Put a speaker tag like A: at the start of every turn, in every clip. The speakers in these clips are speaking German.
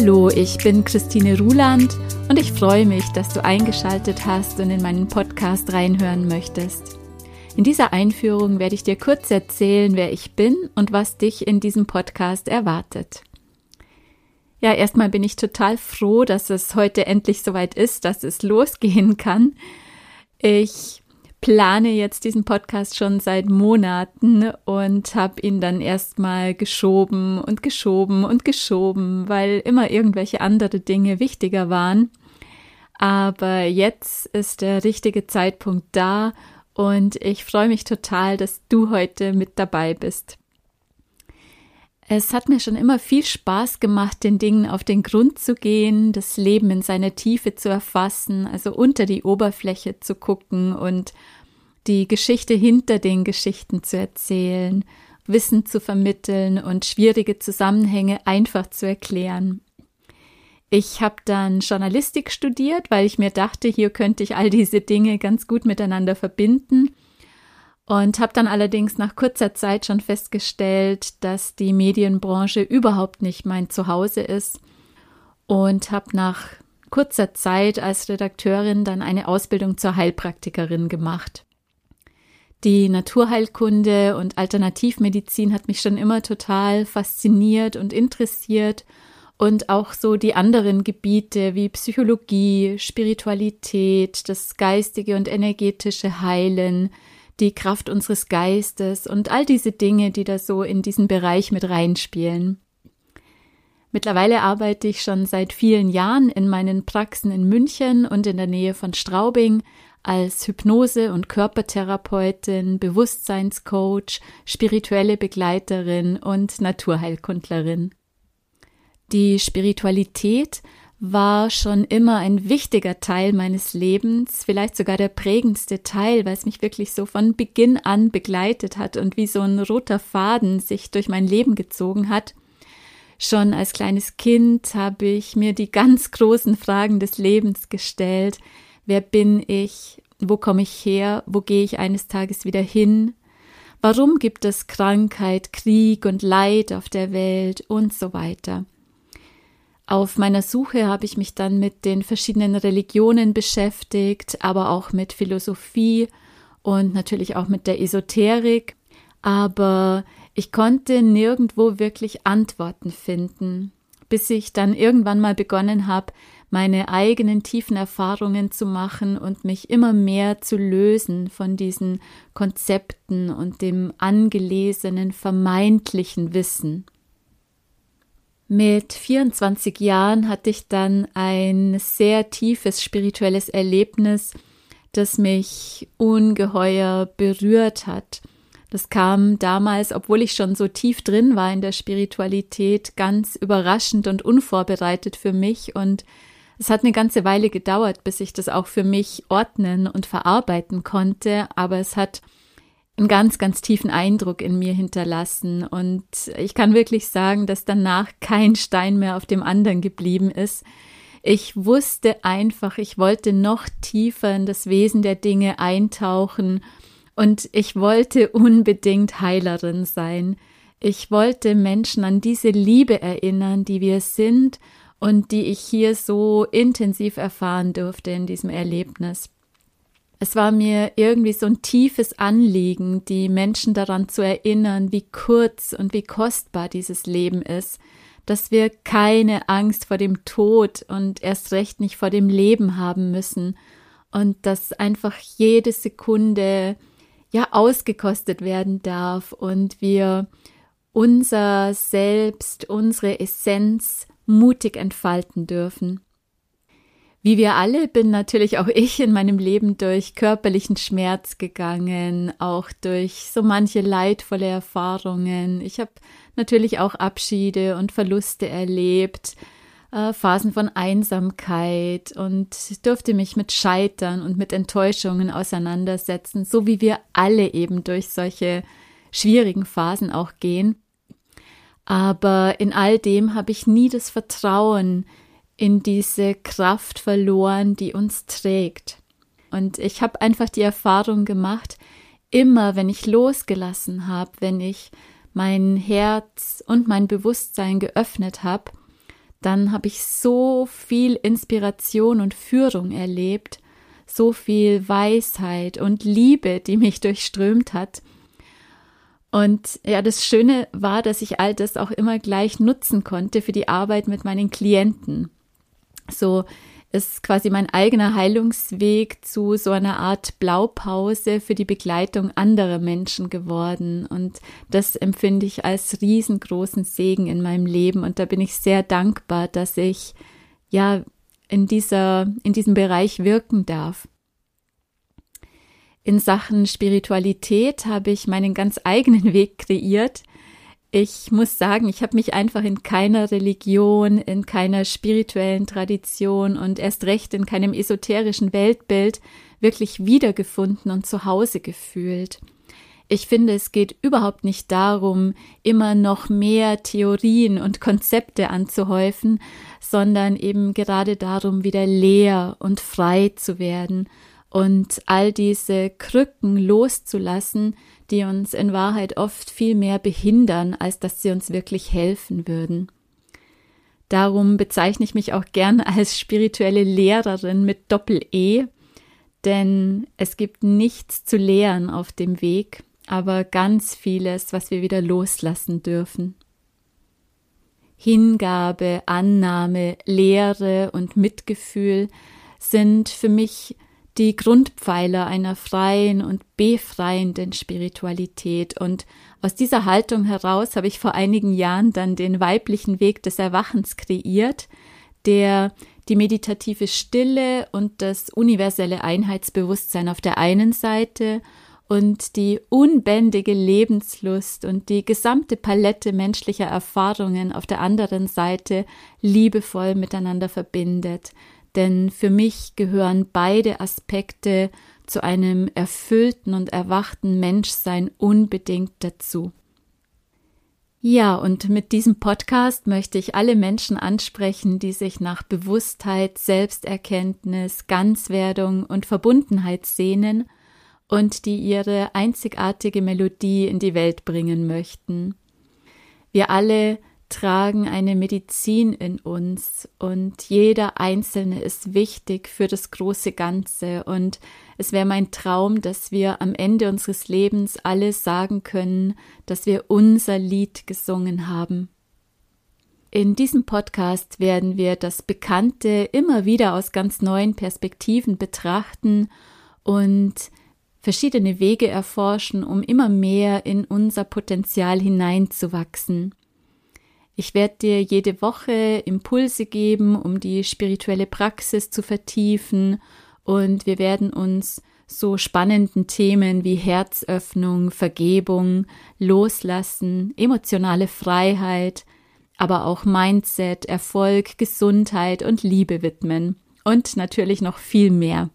A: Hallo, ich bin Christine Ruland und ich freue mich, dass du eingeschaltet hast und in meinen Podcast reinhören möchtest. In dieser Einführung werde ich dir kurz erzählen, wer ich bin und was dich in diesem Podcast erwartet. Ja, erstmal bin ich total froh, dass es heute endlich soweit ist, dass es losgehen kann. Ich plane jetzt diesen Podcast schon seit Monaten und habe ihn dann erstmal geschoben und geschoben und geschoben, weil immer irgendwelche andere Dinge wichtiger waren. Aber jetzt ist der richtige Zeitpunkt da und ich freue mich total, dass du heute mit dabei bist. Es hat mir schon immer viel Spaß gemacht, den Dingen auf den Grund zu gehen, das Leben in seiner Tiefe zu erfassen, also unter die Oberfläche zu gucken und die Geschichte hinter den Geschichten zu erzählen, Wissen zu vermitteln und schwierige Zusammenhänge einfach zu erklären. Ich habe dann Journalistik studiert, weil ich mir dachte, hier könnte ich all diese Dinge ganz gut miteinander verbinden und habe dann allerdings nach kurzer Zeit schon festgestellt, dass die Medienbranche überhaupt nicht mein Zuhause ist und habe nach kurzer Zeit als Redakteurin dann eine Ausbildung zur Heilpraktikerin gemacht. Die Naturheilkunde und Alternativmedizin hat mich schon immer total fasziniert und interessiert und auch so die anderen Gebiete wie Psychologie, Spiritualität, das geistige und energetische Heilen, die Kraft unseres Geistes und all diese Dinge, die da so in diesen Bereich mit reinspielen. Mittlerweile arbeite ich schon seit vielen Jahren in meinen Praxen in München und in der Nähe von Straubing als Hypnose- und Körpertherapeutin, Bewusstseinscoach, spirituelle Begleiterin und Naturheilkundlerin. Die Spiritualität war schon immer ein wichtiger Teil meines Lebens, vielleicht sogar der prägendste Teil, weil es mich wirklich so von Beginn an begleitet hat und wie so ein roter Faden sich durch mein Leben gezogen hat. Schon als kleines Kind habe ich mir die ganz großen Fragen des Lebens gestellt. Wer bin ich? Wo komme ich her? Wo gehe ich eines Tages wieder hin? Warum gibt es Krankheit, Krieg und Leid auf der Welt und so weiter? Auf meiner Suche habe ich mich dann mit den verschiedenen Religionen beschäftigt, aber auch mit Philosophie und natürlich auch mit der Esoterik. Aber ich konnte nirgendwo wirklich Antworten finden, bis ich dann irgendwann mal begonnen habe, meine eigenen tiefen Erfahrungen zu machen und mich immer mehr zu lösen von diesen Konzepten und dem angelesenen vermeintlichen Wissen. Mit 24 Jahren hatte ich dann ein sehr tiefes spirituelles Erlebnis, das mich ungeheuer berührt hat. Das kam damals, obwohl ich schon so tief drin war in der Spiritualität, ganz überraschend und unvorbereitet für mich und es hat eine ganze Weile gedauert, bis ich das auch für mich ordnen und verarbeiten konnte, aber es hat einen ganz, ganz tiefen Eindruck in mir hinterlassen und ich kann wirklich sagen, dass danach kein Stein mehr auf dem anderen geblieben ist. Ich wusste einfach, ich wollte noch tiefer in das Wesen der Dinge eintauchen und ich wollte unbedingt Heilerin sein. Ich wollte Menschen an diese Liebe erinnern, die wir sind und die ich hier so intensiv erfahren durfte in diesem Erlebnis. Es war mir irgendwie so ein tiefes Anliegen, die Menschen daran zu erinnern, wie kurz und wie kostbar dieses Leben ist, dass wir keine Angst vor dem Tod und erst recht nicht vor dem Leben haben müssen und dass einfach jede Sekunde ja ausgekostet werden darf und wir unser Selbst, unsere Essenz mutig entfalten dürfen. Wie wir alle bin natürlich auch ich in meinem Leben durch körperlichen Schmerz gegangen, auch durch so manche leidvolle Erfahrungen. Ich habe natürlich auch Abschiede und Verluste erlebt, äh, Phasen von Einsamkeit und durfte mich mit Scheitern und mit Enttäuschungen auseinandersetzen, so wie wir alle eben durch solche schwierigen Phasen auch gehen. Aber in all dem habe ich nie das Vertrauen in diese Kraft verloren, die uns trägt. Und ich habe einfach die Erfahrung gemacht, immer wenn ich losgelassen habe, wenn ich mein Herz und mein Bewusstsein geöffnet habe, dann habe ich so viel Inspiration und Führung erlebt, so viel Weisheit und Liebe, die mich durchströmt hat. Und ja, das Schöne war, dass ich all das auch immer gleich nutzen konnte für die Arbeit mit meinen Klienten. So ist quasi mein eigener Heilungsweg zu so einer Art Blaupause für die Begleitung anderer Menschen geworden. Und das empfinde ich als riesengroßen Segen in meinem Leben. Und da bin ich sehr dankbar, dass ich ja in dieser, in diesem Bereich wirken darf. In Sachen Spiritualität habe ich meinen ganz eigenen Weg kreiert, ich muss sagen, ich habe mich einfach in keiner Religion, in keiner spirituellen Tradition und erst recht in keinem esoterischen Weltbild wirklich wiedergefunden und zu Hause gefühlt. Ich finde, es geht überhaupt nicht darum, immer noch mehr Theorien und Konzepte anzuhäufen, sondern eben gerade darum, wieder leer und frei zu werden und all diese Krücken loszulassen, die uns in Wahrheit oft viel mehr behindern, als dass sie uns wirklich helfen würden. Darum bezeichne ich mich auch gern als spirituelle Lehrerin mit Doppel-E, denn es gibt nichts zu lehren auf dem Weg, aber ganz vieles, was wir wieder loslassen dürfen. Hingabe, Annahme, Lehre und Mitgefühl sind für mich die Grundpfeiler einer freien und befreienden Spiritualität. Und aus dieser Haltung heraus habe ich vor einigen Jahren dann den weiblichen Weg des Erwachens kreiert, der die meditative Stille und das universelle Einheitsbewusstsein auf der einen Seite und die unbändige Lebenslust und die gesamte Palette menschlicher Erfahrungen auf der anderen Seite liebevoll miteinander verbindet denn für mich gehören beide Aspekte zu einem erfüllten und erwachten Menschsein unbedingt dazu. Ja, und mit diesem Podcast möchte ich alle Menschen ansprechen, die sich nach Bewusstheit, Selbsterkenntnis, Ganzwerdung und Verbundenheit sehnen und die ihre einzigartige Melodie in die Welt bringen möchten. Wir alle tragen eine Medizin in uns und jeder Einzelne ist wichtig für das große Ganze und es wäre mein Traum, dass wir am Ende unseres Lebens alle sagen können, dass wir unser Lied gesungen haben. In diesem Podcast werden wir das Bekannte immer wieder aus ganz neuen Perspektiven betrachten und verschiedene Wege erforschen, um immer mehr in unser Potenzial hineinzuwachsen. Ich werde dir jede Woche Impulse geben, um die spirituelle Praxis zu vertiefen und wir werden uns so spannenden Themen wie Herzöffnung, Vergebung, Loslassen, emotionale Freiheit, aber auch Mindset, Erfolg, Gesundheit und Liebe widmen und natürlich noch viel mehr.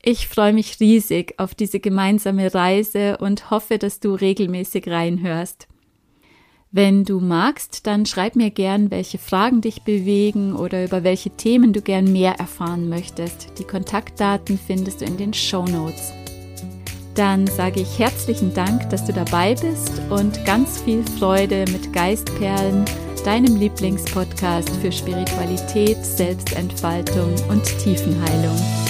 A: Ich freue mich riesig auf diese gemeinsame Reise und hoffe, dass du regelmäßig reinhörst. Wenn du magst, dann schreib mir gern, welche Fragen dich bewegen oder über welche Themen du gern mehr erfahren möchtest. Die Kontaktdaten findest du in den Show Notes. Dann sage ich herzlichen Dank, dass du dabei bist und ganz viel Freude mit Geistperlen, deinem Lieblingspodcast für Spiritualität, Selbstentfaltung und Tiefenheilung.